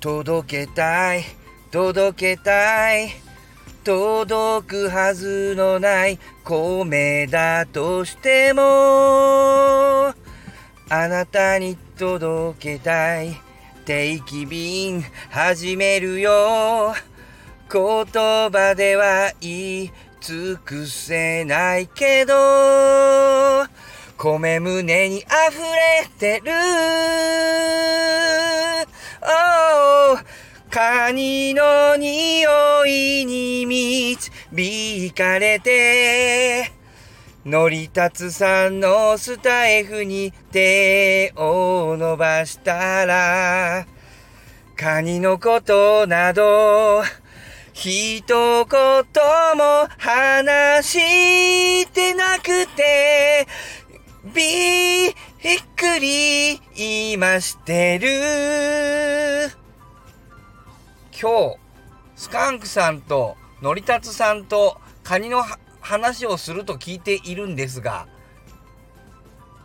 届けたい。届けたい。届くはずのない。米だとしても。あなたに届けたい。定期便始めるよ。言葉では言い尽くせないけど。米胸に溢れてる。カニの匂いに導かれて乗り立つさんのスタイフに手を伸ばしたらカニのことなど一言も話してなくてびっくり今してる。今日スカンクさんとのりたつさんとカニの話をすると聞いているんですが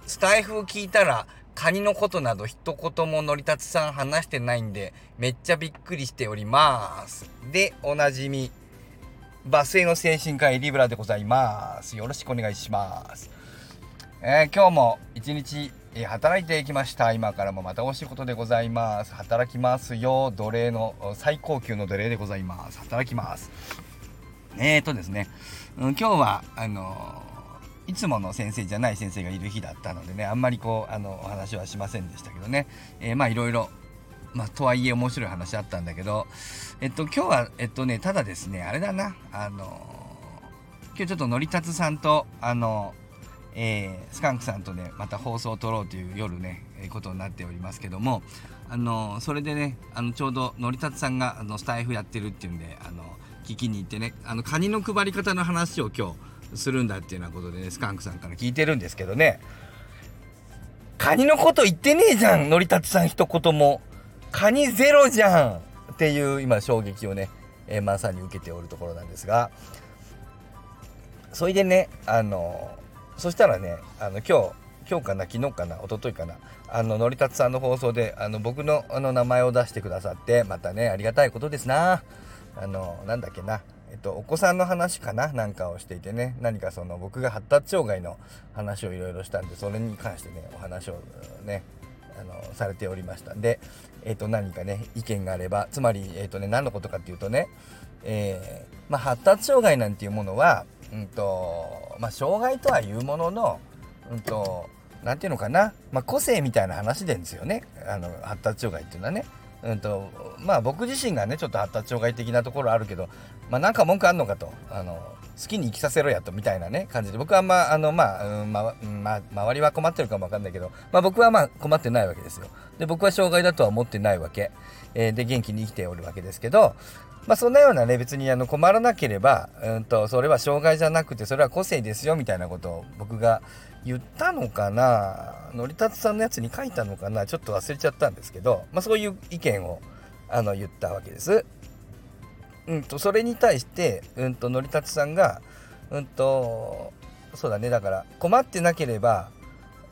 スタイフを聞いたらカニのことなど一言ものりたつさん話してないんでめっちゃびっくりしております。でおなじみバスへの精神科医リブラでございます。よろしくお願いします。えー、今日も一日、えー、働いていきました。今からもまたお仕事でございます。働きますよ。奴隷の最高級の奴隷でございます。働きます。えーとですね、うん、今日はあのー、いつもの先生じゃない先生がいる日だったのでねあんまりこうあのお話はしませんでしたけどね、えまあいろいろまあ、とはいえ面白い話あったんだけど、えっと、今日は、えっとね、ただですね、あれだな、あの今日ちょっとのりたつさんと、あのえー、スカンクさんとねまた放送を撮ろうという夜ね、えー、ことになっておりますけどもあのそれでねあのちょうどのりたつさんがあのスタイフやってるっていうんであの聞きに行ってねあのカニの配り方の話を今日するんだっていうようなことでねスカンクさんから聞いてるんですけどねカニのこと言ってねえじゃんのりたつさん一言も。カニゼロじゃんっていう今衝撃をね、えー、まさに受けておるところなんですがそれでねあのそしたらねあの今日今日かな昨日かな一昨日かなあののりたつさんの放送であの僕のあの名前を出してくださってまたねありがたいことですな。あのなんだっけなえっとお子さんの話かななんかをしていてね何かその僕が発達障害の話をいろいろしたんでそれに関してねお話をねあのされておりましたんでえっと何かね意見があればつまりえっとね何のことかっていうとねえー、まあ、発達障害なんていうものはうんとまあ、障害とはいうものの、うんと、なんていうのかな、まあ、個性みたいな話ですよね、あの発達障害っていうのはね。うんとまあ、僕自身がねちょっと発達障害的なところあるけど、まあ、なんか文句あんのかと。あの好きに生きさせろやとみたいなね感じで。僕はあんまあの、まあうんまま周りは困ってるかもわかんないけど、まあ、僕はまあ困ってないわけですよ。で僕は障害だとは思ってないわけ、えー、で元気に生きておるわけですけどまあそんなようなね、別にあの困らなければ、うんと、それは障害じゃなくて、それは個性ですよ、みたいなことを僕が言ったのかな、のりたつさんのやつに書いたのかな、ちょっと忘れちゃったんですけど、まあそういう意見を、あの、言ったわけです。うんと、それに対して、うんと、のりたつさんが、うんと、そうだね、だから困ってなければ、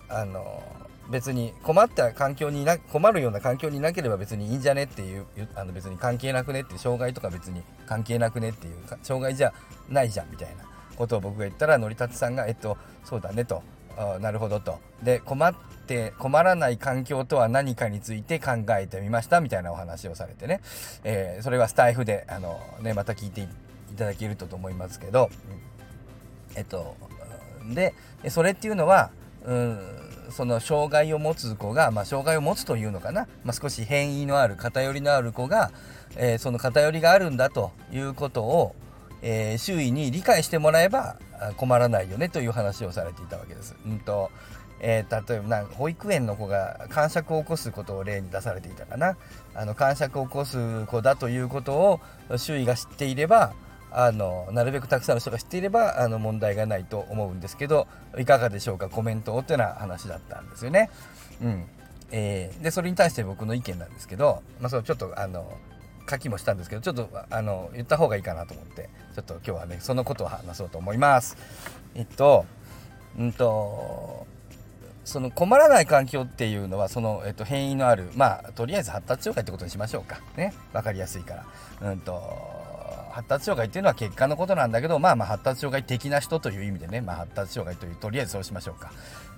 あの、別に困った環境にな困るような環境になければ別にいいんじゃねっていうあの別に関係なくねって障害とか別に関係なくねっていう障害じゃないじゃんみたいなことを僕が言ったらのりたつさんが「えっとそうだね」と。あ「なるほど」と。で困って困らない環境とは何かについて考えてみましたみたいなお話をされてね、えー、それはスタイフであの、ね、また聞いていただけるとと思いますけど、えっとでそれっていうのはうん。その障害を持つ子が、まあ、障害を持つというのかな、まあ、少し変異のある偏りのある子が、えー、その偏りがあるんだということを、えー、周囲に理解してもらえば困らないよねという話をされていたわけです。うんとえー、例えばな保育園の子が感触を起こすことを例に出されていたかな。あの感触を起こす子だということを周囲が知っていればあのなるべくたくさんの人が知っていればあの問題がないと思うんですけどいかがでしょうか？コメントをっていうような話だったんですよね。うんえー、でそれに対して僕の意見なんですけど、まあ、そちょっとあの書きもしたんですけどちょっとあの言った方がいいかなと思ってちょっと今日はねそのことを話そうと思います。えっとうんとその困らない環境っていうのはその、えっと、変異のあるまあとりあえず発達障害ってことにしましょうかね分かりやすいから。うんと発達障害っていうのは結果のことなんだけど、まあまあ発達障害的な人という意味でね、まあ、発達障害というとりあえずそうしましょうか。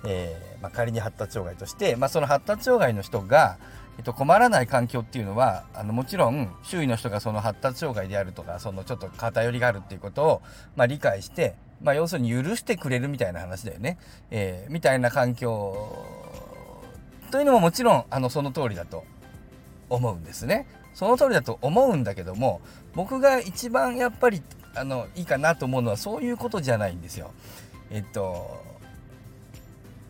えー、まあ、仮に発達障害として、まあ、その発達障害の人が、えっと、困らない環境っていうのはあのもちろん周囲の人がその発達障害であるとかそのちょっと偏りがあるっていうことを、まあ、理解して、まあ、要するに許してくれるみたいな話だよね、えー、みたいな環境というのももちろんあのその通りだと思うんですね。その通りだと思うんだけども僕が一番やっぱりあのいいかなと思うのはそういうことじゃないんですよ。えっと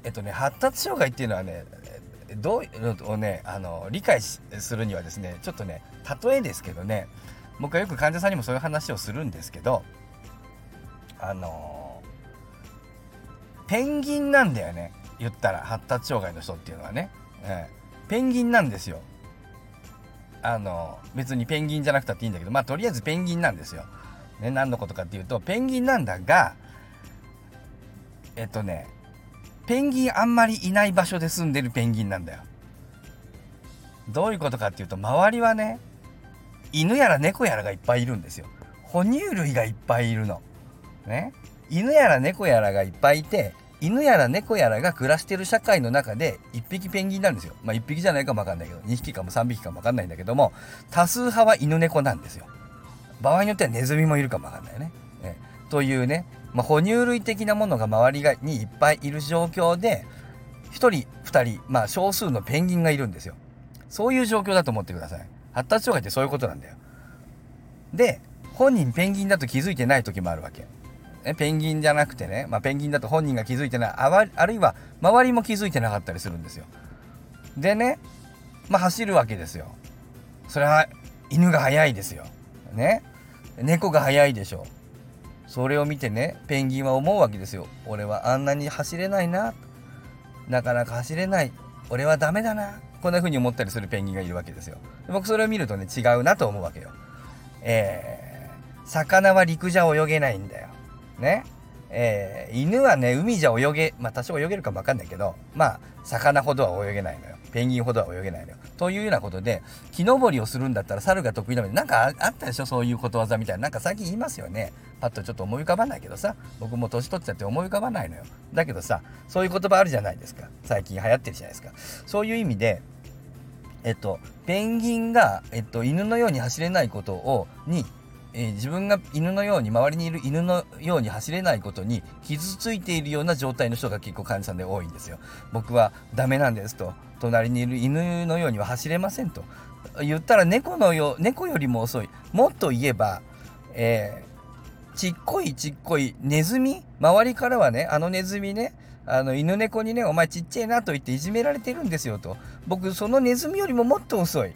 えっとね発達障害っていうのはねどういうのをねあの理解するにはですねちょっとね例えですけどね僕はよく患者さんにもそういう話をするんですけどあのペンギンなんだよね。言ったら発達障害の人っていうのはね、えー、ペンギンなんですよ。あの別にペンギンじゃなくたっていいんだけどまあとりあえずペンギンなんですよ、ね、何のことかっていうとペンギンなんだがえっとねペンギンあんまりいない場所で住んでるペンギンなんだよ。どういうことかっていうと周りはね犬やら猫やらがいっぱいいるんですよ。哺乳類がいっぱいいるの。ね。犬やら猫やらがいっぱいいて犬やら猫やらが暮らしてる社会の中で1匹ペンギンなんですよ。まあ1匹じゃないかもわかんないけど2匹かも3匹かもわかんないんだけども多数派は犬猫なんですよ。場合によってはネズミもいるかもわかんないね。ねというねまあ、哺乳類的なものが周りがにいっぱいいる状況で1人2人まあ少数のペンギンがいるんですよそういう状況だと思ってください発達障害ってそういうことなんだよで本人ペンギンだと気づいてない時もあるわけね、ペンギンじゃなくてね、まあ、ペンギンだと本人が気づいてないああるいは周りも気づいてなかったりするんですよ。でねまあ走るわけですよ。それは犬が速いですよ。ね。猫が速いでしょう。それを見てねペンギンは思うわけですよ。俺はあんなに走れないな。なかなか走れない。俺はダメだな。こんな風に思ったりするペンギンがいるわけですよ。僕それを見るとね違うなと思うわけよ。えー、魚は陸じゃ泳げないんだよ。ね。えー、犬はね海じゃ泳げまあ多少泳げるかもわかんないけどまあ魚ほどは泳げないのよ。ペンギンほどは泳げないのよ。というようなことで木登りをするんだったら猿が得意なのでなんかあったでしょそういうことわざみたいな。なんか最近言いますよね。パッとちょっと思い浮かばないけどさ僕も年取っちゃって思い浮かばないのよ。だけどさそういう言葉あるじゃないですか。最近流行ってるじゃないですか。そういう意味でえっとペンギンが、えっと、犬のように走れないことをにえー、自分が犬のように周りにいる犬のように走れないことに傷ついているような状態の人が結構患者さんで多いんですよ。僕はダメなんですと。隣にいる犬のようには走れませんと。言ったら猫のよ猫よりも遅い。もっと言えば、えー、ちっこいちっこいネズミ？周りからはねあのネズミねあの犬猫にねお前ちっちゃいなと言っていじめられてるんですよと。僕そのネズミよりももっと遅い。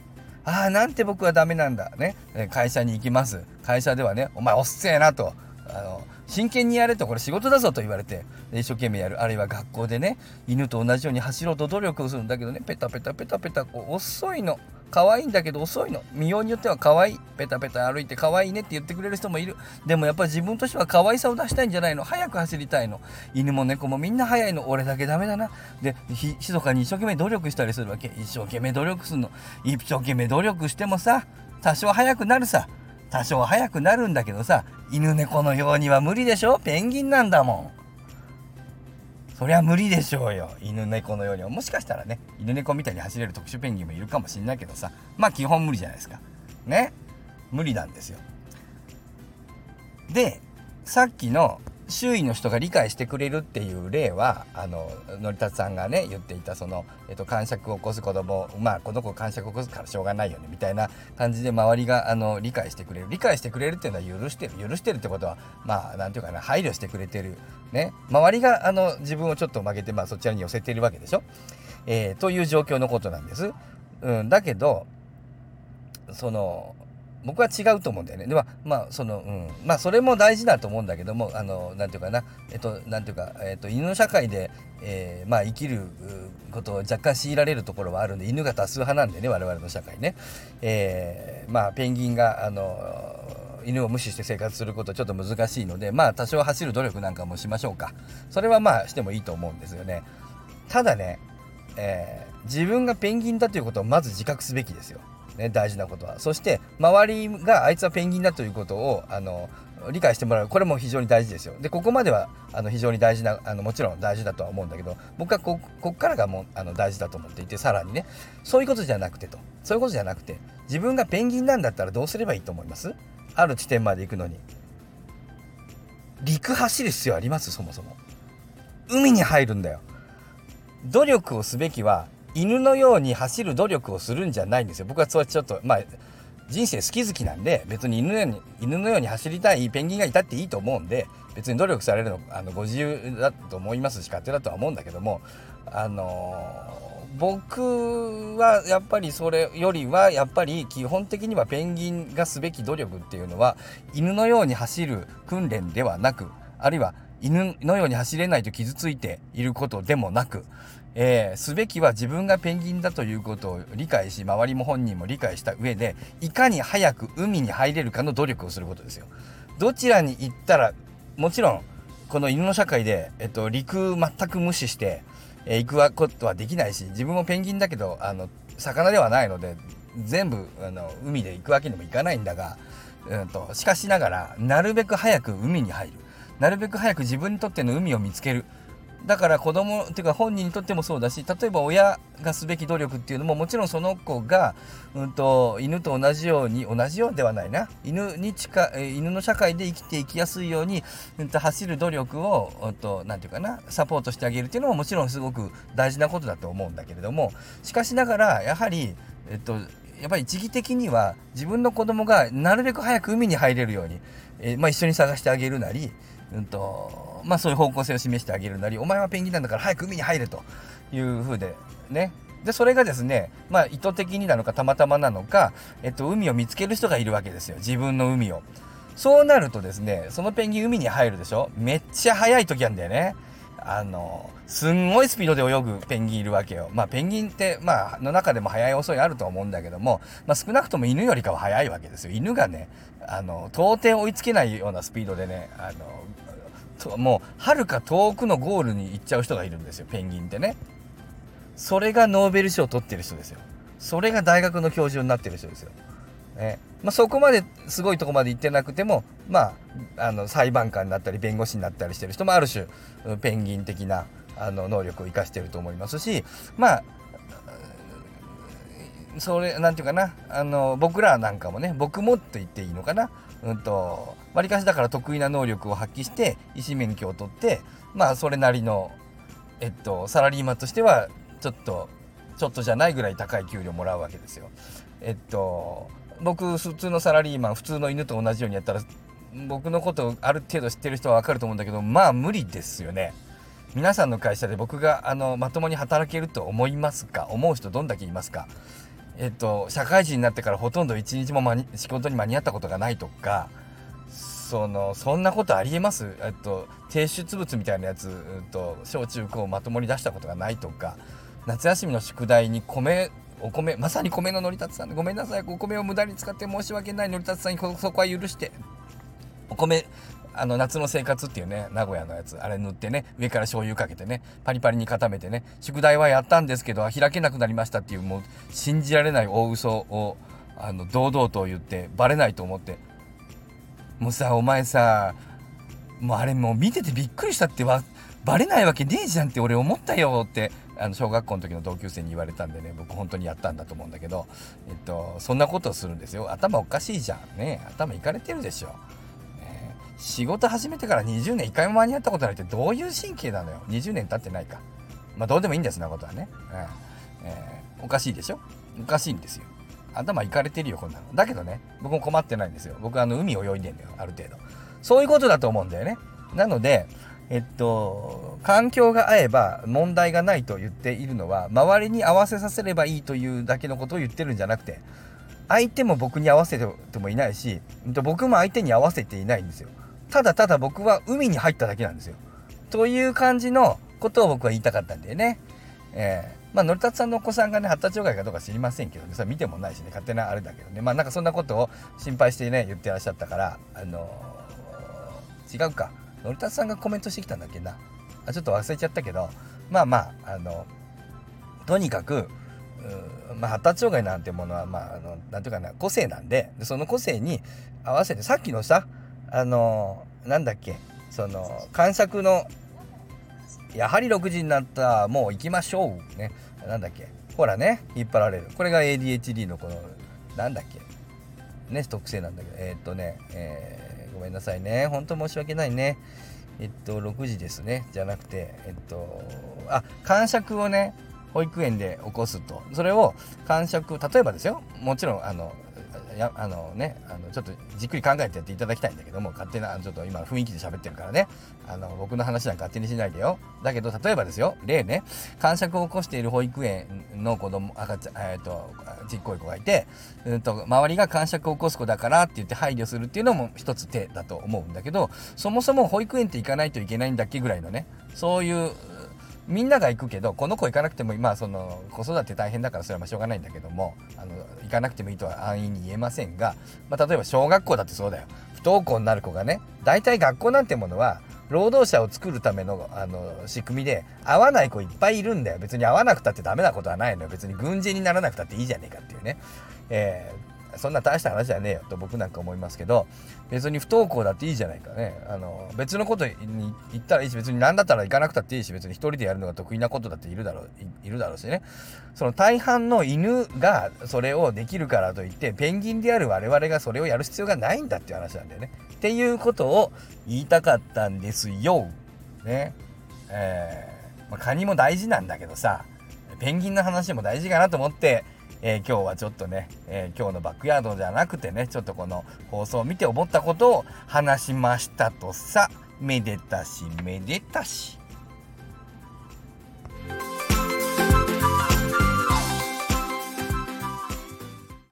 ああなんて僕はダメなんだ。ね。会社に行きます。会社ではねお前おっせえなと。あの真剣にやれとこれ仕事だぞと言われて一生懸命やる。あるいは学校でね犬と同じように走ろうと努力をするんだけどねペタペタペタペタこう遅いの。可愛いんだけど遅いの。見ようによっては可愛い。ペタペタ歩いて可愛いねって言ってくれる人もいる。でもやっぱり自分としては可愛さを出したいんじゃないの。早く走りたいの。犬も猫もみんな速いの。俺だけダメだな。でひ密かに一生懸命努力したりするわけ。一生懸命努力するの。一生懸命努力してもさ多少速くなるさ。多少速くなるんだけどさ犬猫のようには無理でしょ。ペンギンなんだもん。そりゃ無理でしょうよ。犬猫のように。もしかしたらね犬猫みたいに走れる特殊ペンギンもいるかもしんないけどさ。まあ基本無理じゃないですか。ね？無理なんですよ。でさっきの周囲の人が理解してくれるっていう例はあののりたつさんがね言っていたその、えっと、感触を起こす子供まあこの子感触を起こすからしょうがないよねみたいな感じで周りがあの理解してくれる。理解してくれるっていうのは許してる。許してるってことはまあ何て言うかな配慮してくれてる。ね周りがあの自分をちょっと曲げて、まあ、そちらに寄せているわけでしょ、えー、という状況のことなんです。うん、だけどその僕は違うと思うんだよね。ではまあそのうんまあそれも大事だと思うんだけどもあのなんていうかなえっとなんていうかえっと犬の社会で、えー、まあ生きることを若干強いられるところはあるんで犬が多数派なんでね我々の社会ね。えー、まあペンギンがあの犬を無視して生活することはちょっと難しいのでまあ多少走る努力なんかもしましょうか。それはまあしてもいいと思うんですよね。ただね、えー、自分がペンギンだということをまず自覚すべきですよ。ね、大事なことは。そして、周りがあいつはペンギンだということを、あの、理解してもらう。これも非常に大事ですよ。で、ここまでは、あの、非常に大事な、あの、もちろん大事だとは思うんだけど、僕はこ、こっからがもう、あの、大事だと思っていて、さらにね、そういうことじゃなくてと。そういうことじゃなくて、自分がペンギンなんだったらどうすればいいと思います？ある地点まで行くのに。陸走る必要あります？そもそも。海に入るんだよ。努力をすべきは犬のように走る努力をするんじゃないんですよ。僕はそれちょっとまあ人生好き好きなんで別に犬のように犬のように走りたいペンギンがいたっていいと思うんで別に努力されるのあのご自由だと思いますし勝手だとは思うんだけどもあのー、僕はやっぱりそれよりはやっぱり基本的にはペンギンがすべき努力っていうのは犬のように走る訓練ではなくあるいは犬のように走れないと傷ついていることでもなく、えー、すべきは自分がペンギンだということを理解し周りも本人も理解した上でいかに早く海に入れるかの努力をすることですよ。どちらに行ったらもちろんこの犬の社会で、えっと、陸全く無視して、えー、行くことはできないし自分もペンギンだけどあの魚ではないので全部あの海で行くわけにもいかないんだが、うんとしかしながらなるべく早く海に入る。なるべく早く自分にとっての海を見つけるだから子供っていうか本人にとってもそうだし例えば親がすべき努力っていうのももちろんその子が、うんと、犬と同じように同じようではないな。犬に近犬の社会で生きていきやすいように、うんと、走る努力を、うんと、なんて言うかなサポートしてあげるっていうのももちろんすごく大事なことだと思うんだけれどもしかしながらやはり、えっと、やっぱり一義的には自分の子供がなるべく早く海に入れるように、えー、まあ、一緒に探してあげるなりうんとまあ、そういう方向性を示してあげるなりお前はペンギンなんだから早く海に入れというふうでね。でそれがですね、まあ、意図的になのかたまたまなのか、えっと、海を見つける人がいるわけですよ。自分の海を。そうなるとですねそのペンギン海に入るでしょ？めっちゃ早い時なんだよね。あのすんごいスピードで泳ぐペンギンいるわけよ。まあペンギンってまあの中でも速い遅いあると思うんだけども、まあ、少なくとも犬よりかは速いわけですよ。犬がねあの到底追いつけないようなスピードでねあのもうはるか遠くのゴールに行っちゃう人がいるんですよペンギンってねそれがノーベル賞を取ってる人ですよそれが大学の教授になってる人ですよ、ねまあ、そこまですごいとこまで行ってなくてもまああの裁判官になったり弁護士になったりしてる人もある種ペンギン的なあの能力を生かしてると思いますしまあそれなんていうかなあの僕らなんかもね僕もって言っていいのかなうんとわりかしだから得意な能力を発揮して医師免許を取ってまあそれなりのえっとサラリーマンとしてはちょっとちょっとじゃないぐらい高い給料もらうわけですよ。えっと僕普通のサラリーマン普通の犬と同じようにやったら僕のことをある程度知ってる人はわかると思うんだけどまあ無理ですよね。皆さんの会社で僕があのまともに働けると思いますか？思う人どんだけいますか？えっと、社会人になってからほとんど一日も仕事に間に合ったことがないとか、その、そんなことありえます？えっと、提出物みたいなやつ、えっと、小中高まともに出したことがないとか、夏休みの宿題に米、お米、まさに米ののりたつさん。で、ごめんなさい、お米を無駄に使って申し訳ない。のりたつさんにそこは許して、お米あの夏の生活っていうね名古屋のやつ。あれ塗ってね上から醤油かけてねパリパリに固めてね宿題はやったんですけど開けなくなりましたっていうもう信じられない大嘘をあの堂々と言ってバレないと思って。もうさお前さもうあれもう見ててびっくりしたってはバレないわけねえじゃんって俺思ったよって。あの小学校の時の同級生に言われたんでね僕本当にやったんだと思うんだけど、えっと、そんなことをするんですよ。頭おかしいじゃんね。頭いかれてるでしょ。仕事始めてから20年1回も間に合ったことないってどういう神経なのよ。20年経ってないか。まあどうでもいいんですそんなことはね、うんえー、おかしいでしょ。おかしいんですよ。頭いかれてるよこんなの。だけどね僕も困ってないんですよ。僕あの海泳いでんだよある程度。そういうことだと思うんだよね。なのでえっと環境が合えば問題がないと言っているのは周りに合わせさせればいいというだけのことを言ってるんじゃなくて相手も僕に合わせてもいないし僕も相手に合わせていないんですよただただ僕は海に入っただけなんですよ。という感じのことを僕は言いたかったんだよね。えー、まあ、のりたつさんのお子さんがね、発達障害かどうか知りませんけどね、それ見てもないしね、勝手なあれだけどね、まあなんかそんなことを心配してね、言ってらっしゃったから、あのー、違うか。のりたさんがコメントしてきたんだっけな？あ、ちょっと忘れちゃったけど、まあまああのとにかくまあ、発達障害なんてものは、まあ、あのなんていうかな個性なんでその個性に合わせてさっきのさあのなんだっけその感触のやはり6時になったもう行きましょうね。なんだっけほらね引っ張られる。これが ADHD のこのなんだっけね特性なんだけど。えー、っとね、えー、ごめんなさいね。本当申し訳ないね。えっと6時ですね。じゃなくてえっとあ感触をね保育園で起こすと。それを感触例えばですよ。もちろんあのやあのねあのちょっとじっくり考えてやっていただきたいんだけども勝手なちょっと今雰囲気で喋ってるからね。あの僕の話なんか勝手にしないでよ。だけど例えばですよ例ね感触を起こしている保育園の子供赤ちゃんえっ、ー、とちっこい子がいて、うんと、周りが感触を起こす子だからって言って配慮するっていうのも一つ手だと思うんだけどそもそも保育園って行かないといけないんだっけぐらいのねそういうみんなが行くけどこの子行かなくてもまあその子育て大変だからそれはしょうがないんだけどもあの行かなくてもいいとは安易に言えませんが、まあ、例えば小学校だってそうだよ。不登校になる子がね大体学校なんてものは労働者を作るためのあの仕組みで合わない子いっぱいいるんだよ。別に合わなくたってダメなことはないのよ。別に軍人にならなくたっていいじゃねえかっていうね、えーそんな大した話じゃねえよと僕なんか思いますけど別に不登校だっていいじゃないかね。あの別のことに行ったらいいし別に何だったら行かなくたっていいし別に一人でやるのが得意なことだっているだろういるだろうしね。その大半の犬がそれをできるからといってペンギンである我々がそれをやる必要がないんだっていう話なんだよね。っていうことを言いたかったんですよ。ね。えー、まあ、カニも大事なんだけどさペンギンの話も大事かなと思ってえー、今日はちょっとね、えー、今日のバックヤードじゃなくてね、ちょっとこの放送を見て思ったことを話しましたとさ、めでたしめでたし。